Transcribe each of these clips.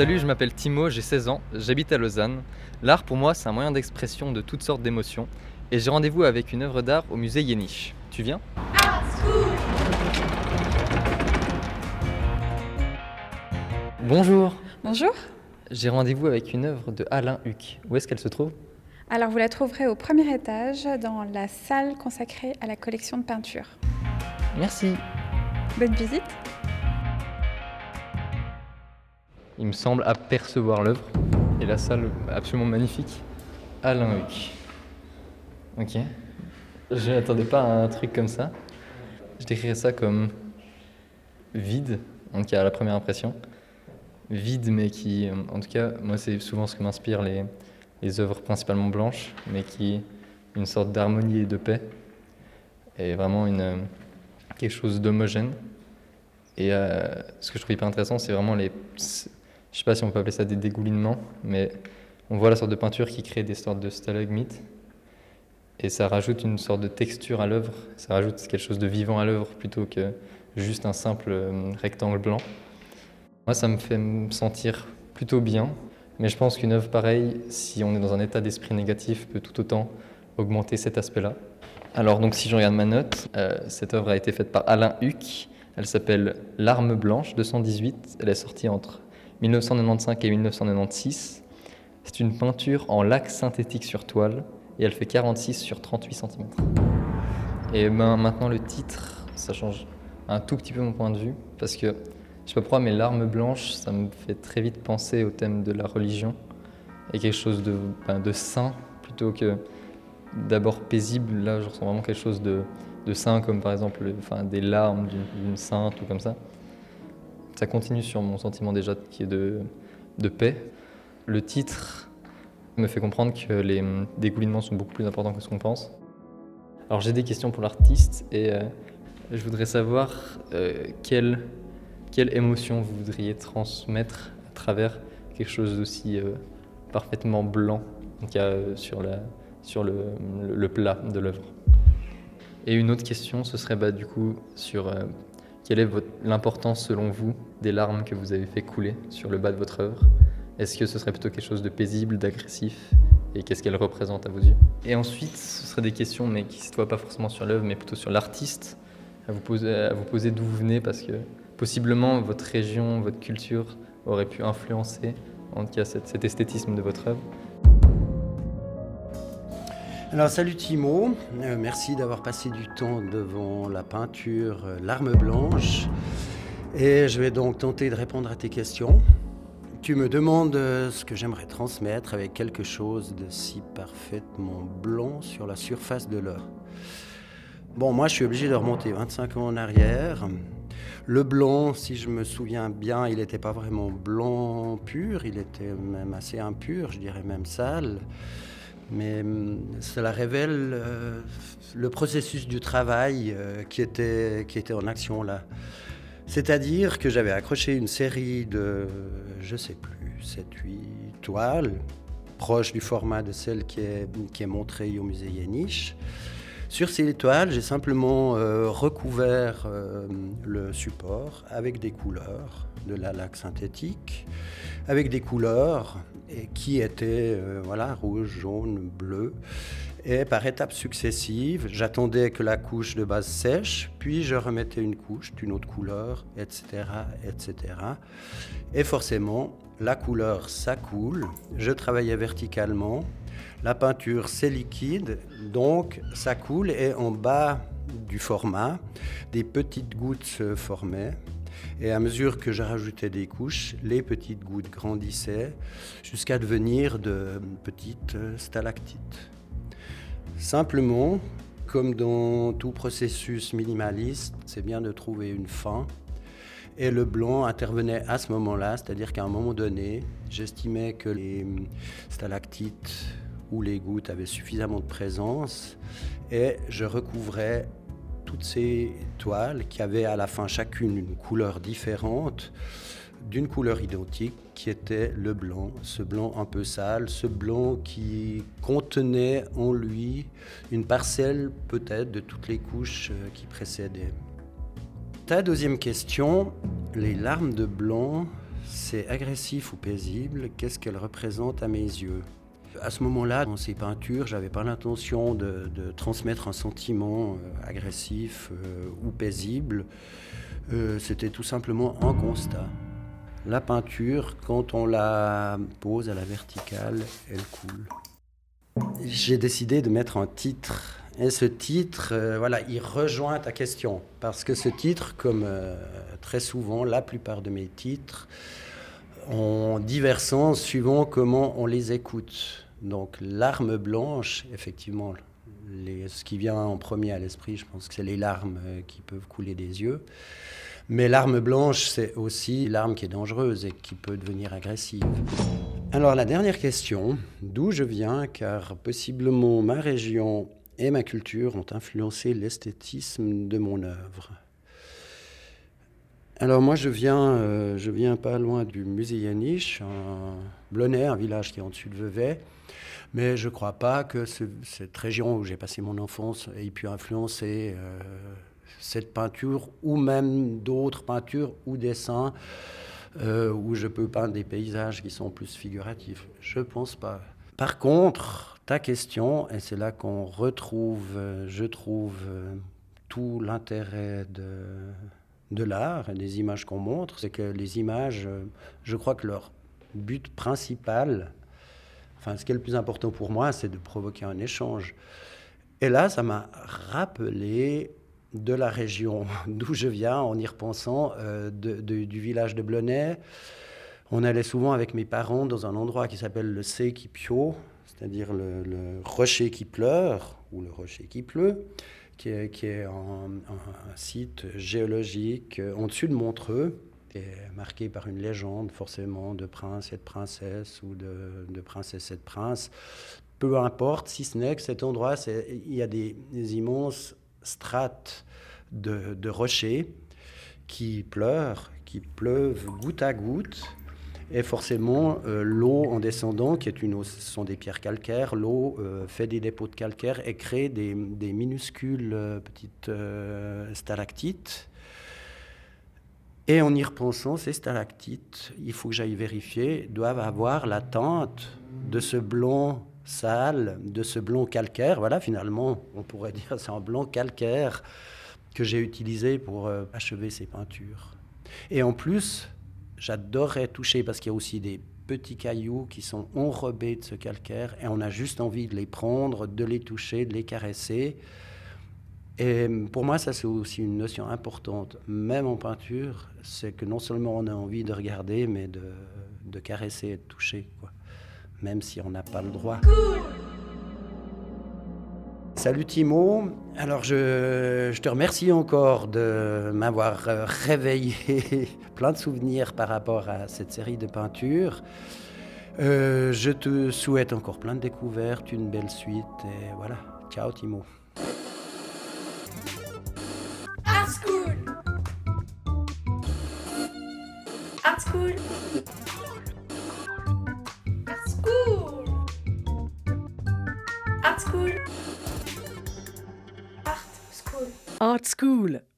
Salut, je m'appelle Timo, j'ai 16 ans, j'habite à Lausanne. L'art pour moi c'est un moyen d'expression de toutes sortes d'émotions et j'ai rendez-vous avec une œuvre d'art au musée Yéniche. Tu viens? Bonjour Bonjour. J'ai rendez-vous avec une œuvre de Alain Huck. Où est-ce qu'elle se trouve? Alors vous la trouverez au premier étage dans la salle consacrée à la collection de peinture. Merci. Bonne visite. Il me semble apercevoir l'œuvre et la salle absolument magnifique. Alain Huck. Ok. Je n'attendais pas à un truc comme ça. Je décrirais ça comme vide, en tout cas à la première impression. Vide, mais qui, en tout cas, moi c'est souvent ce que m'inspirent les, les œuvres principalement blanches, mais qui une sorte d'harmonie et de paix, et vraiment une, quelque chose d'homogène. Et euh, ce que je trouve hyper intéressant, c'est vraiment les, je sais pas si on peut appeler ça des dégoulinements, mais on voit la sorte de peinture qui crée des sortes de stalagmites, et ça rajoute une sorte de texture à l'œuvre, ça rajoute quelque chose de vivant à l'œuvre plutôt que juste un simple euh, rectangle blanc. Moi, ça me fait me sentir plutôt bien, mais je pense qu'une œuvre pareille, si on est dans un état d'esprit négatif, peut tout autant augmenter cet aspect-là. Alors, donc, si je regarde ma note, euh, cette œuvre a été faite par Alain Huck. Elle s'appelle L'arme blanche 218. Elle est sortie entre 1995 et 1996. C'est une peinture en lac synthétique sur toile et elle fait 46 sur 38 cm. Et ben, maintenant, le titre, ça change un tout petit peu mon point de vue parce que je sais pas pourquoi, mais l'arme blanche, ça me fait très vite penser au thème de la religion et quelque chose de, ben, de saint plutôt que d'abord paisible. Là, je ressens vraiment quelque chose de, de saint, comme par exemple enfin, des larmes d'une sainte ou comme ça. Ça continue sur mon sentiment déjà qui est de, de paix. Le titre me fait comprendre que les dégoulinements sont beaucoup plus importants que ce qu'on pense. Alors j'ai des questions pour l'artiste et euh, je voudrais savoir euh, quelle, quelle émotion vous voudriez transmettre à travers quelque chose d'aussi euh, parfaitement blanc tout cas, euh, sur, la, sur le, le- le plat de l'œuvre. Et une autre question, ce serait bah, du coup sur quelle est l'importance selon vous des larmes que vous avez fait couler sur le bas de votre œuvre? Est-ce que ce serait plutôt quelque chose de paisible, d'agressif? Et qu'est-ce qu'elle représente à vos yeux? Et ensuite, ce seraient des questions, mais qui ne se situent pas forcément sur l'œuvre, mais plutôt sur l'artiste, à vous poser, d'où vous venez, parce que possiblement votre région, votre culture aurait pu influencer, en tout cas, cet esthétisme de votre œuvre. Alors salut Timo, Euh, merci d'avoir passé du temps devant la peinture euh, L'arme blanche. Et je vais donc tenter de répondre à tes questions. Tu me demandes euh, ce que j'aimerais transmettre avec quelque chose de si parfaitement blanc sur la surface de l'œuvre. Bon, moi je suis obligé de remonter 25 ans en arrière. Le blanc, si je me souviens bien, il n'était pas vraiment blanc pur, il était même assez impur, je dirais même sale. Mais hum, cela révèle euh, le processus du travail euh, qui, était, qui était en action là. C'est-à-dire que j'avais accroché une série de, je sais plus, 7, 8 toiles, proches du format de celle qui est, qui est montrée au musée Yéniche. Sur ces toiles, j'ai simplement euh, recouvert euh, le support avec des couleurs, de la laque synthétique, avec des couleurs qui étaient euh, voilà, rouge, jaune, bleu. Et par étapes successives, j'attendais que la couche de base sèche, puis je remettais une couche d'une autre couleur, etc., etc. Et forcément, la couleur, ça coule. Je travaillais verticalement. La peinture, c'est liquide, donc ça coule. Et en bas du format, des petites gouttes se formaient. Et à mesure que je rajoutais des couches, les petites gouttes grandissaient jusqu'à devenir de petites stalactites. Simplement, comme dans tout processus minimaliste, c'est bien de trouver une fin. Et le blanc intervenait à ce moment-là, c'est-à-dire qu'à un moment donné, j'estimais que les stalactites ou les gouttes avaient suffisamment de présence et je recouvrais toutes ces toiles qui avaient à la fin chacune une couleur différente d'une couleur identique qui était le blanc, ce blanc un peu sale, ce blanc qui contenait en lui une parcelle peut-être de toutes les couches euh, qui précédaient. Ta deuxième question, les larmes de blanc, c'est agressif ou paisible? Qu'est-ce qu'elle représente à mes yeux? À ce moment-là, dans ces peintures, j'avais pas l'intention de, transmettre un sentiment euh, agressif euh, ou paisible. Euh, c'était tout simplement un constat. La peinture, quand on la pose à la verticale, elle coule. J'ai décidé de mettre un titre et ce titre, voilà, il rejoint ta question. Parce que ce titre, comme très souvent, la plupart de mes titres, ont divers sens suivant comment on les écoute. Donc, l'arme blanche, effectivement, ce qui vient en premier à l'esprit, je pense que c'est les larmes euh, qui peuvent couler des yeux. Mais l'arme blanche, c'est aussi l'arme qui est dangereuse et qui peut devenir agressive. Alors la dernière question, d'où je viens, car possiblement ma région et ma culture ont influencé l'esthétisme de mon œuvre. Alors moi je viens, euh, je viens pas loin du musée Yaniche, un Blonay, un village qui est en dessus de Vevey, mais je ne crois pas que cette région où j'ai passé mon enfance ait pu influencer euh, cette peinture ou même d'autres peintures ou dessins euh, où je peux peindre des paysages qui sont plus figuratifs. Je ne pense pas. Par contre, ta question, et c'est là qu'on retrouve, je trouve, tout l'intérêt de, de l'art et des images qu'on montre, c'est que les images, euh, je crois que leur but principal, enfin ce qui est le plus important pour moi, c'est de provoquer un échange. Et là, ça m'a rappelé de la région d'où je viens en y repensant, du village de Blonay. On allait souvent avec mes parents dans un endroit qui s'appelle le Sekipio, c'est-à-dire le, rocher qui pleure ou le rocher qui pleut, qui est, un, site géologique en dessus de Montreux, et marqué par une légende forcément de prince et de princesse ou de, de princesse et de prince. Peu importe, si ce n'est que cet endroit, il y a des, immenses strates de rochers qui pleurent, qui pleuvent goutte à goutte et forcément, euh, l'eau en descendant, qui est une ce sont des pierres calcaires, l'eau euh, fait des dépôts de calcaire et crée des, minuscules euh, petites stalactites. Et en y repensant, ces stalactites, il faut que j'aille vérifier, doivent avoir la teinte de ce blanc sale, de ce blanc calcaire. Voilà, finalement, on pourrait dire c'est un blanc calcaire que j'ai utilisé pour achever ces peintures. Et en plus, j'adorerais toucher parce qu'il y a aussi des petits cailloux qui sont enrobés de ce calcaire et on a juste envie de les prendre, de les toucher, de les caresser. Et pour moi, ça c'est aussi une notion importante, même en peinture, c'est que non seulement on a envie de regarder, mais de, de caresser et de toucher, même si on n'a pas le droit. Salut Timo. Alors je, te remercie encore de m'avoir euh, réveillé plein de souvenirs par rapport à cette série de peintures. Euh, je te souhaite encore plein de découvertes, une belle suite et voilà. Ciao Timo. Art School. Art School. Art School. Art School. Art School.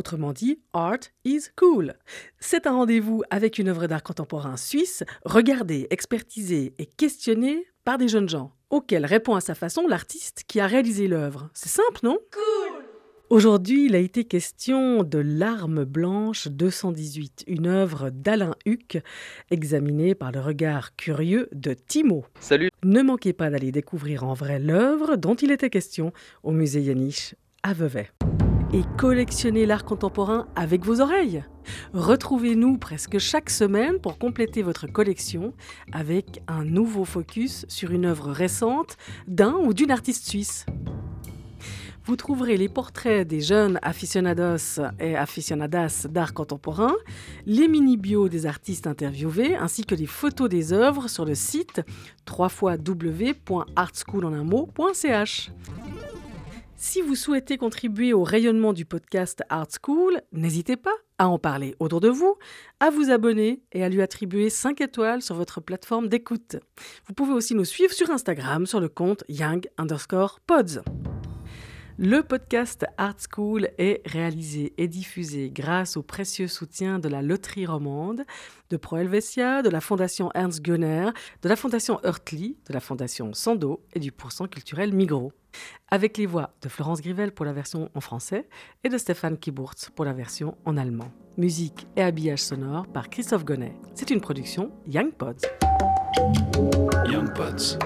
Autrement dit, Art is Cool. C'est un rendez-vous avec une œuvre d'art contemporain suisse, regardée, expertisée et questionnée par des jeunes gens, auxquels répond à sa façon l'artiste qui a réalisé l'œuvre. C'est simple, non? Cool Aujourd'hui, il a été question de L'arme blanche 218, une œuvre d'Alain Huck, examinée par le regard curieux de Timo. Salut Ne manquez pas d'aller découvrir en vrai l'œuvre dont il était question au musée Yaniche à Vevey et collectionnez l'art contemporain avec vos oreilles. Retrouvez-nous presque chaque semaine pour compléter votre collection avec un nouveau focus sur une œuvre récente d'un ou d'une artiste suisse. Vous trouverez les portraits des jeunes aficionados et aficionadas d'art contemporain, les mini-bios des artistes interviewés, ainsi que les photos des œuvres sur le site www.artschoolonunmot.ch. Si vous souhaitez contribuer au rayonnement du podcast Art School, n'hésitez pas à en parler autour de vous, à vous abonner et à lui attribuer 5 étoiles sur votre plateforme d'écoute. Vous pouvez aussi nous suivre sur Instagram sur le compte young underscore pods. Le podcast Art School est réalisé et diffusé grâce au précieux soutien de la Loterie Romande, de Pro Helvetia, de la Fondation Ernst Gunner, de la Fondation Hurtli, de la Fondation Sando et du Pourcent culturel Migros. Avec les voix de Florence Grivel pour la version en français et de Stéphane Kiburtz pour la version en allemand. Musique et habillage sonore par Christophe Gonnet. C'est une production Young Pods. Young Pods.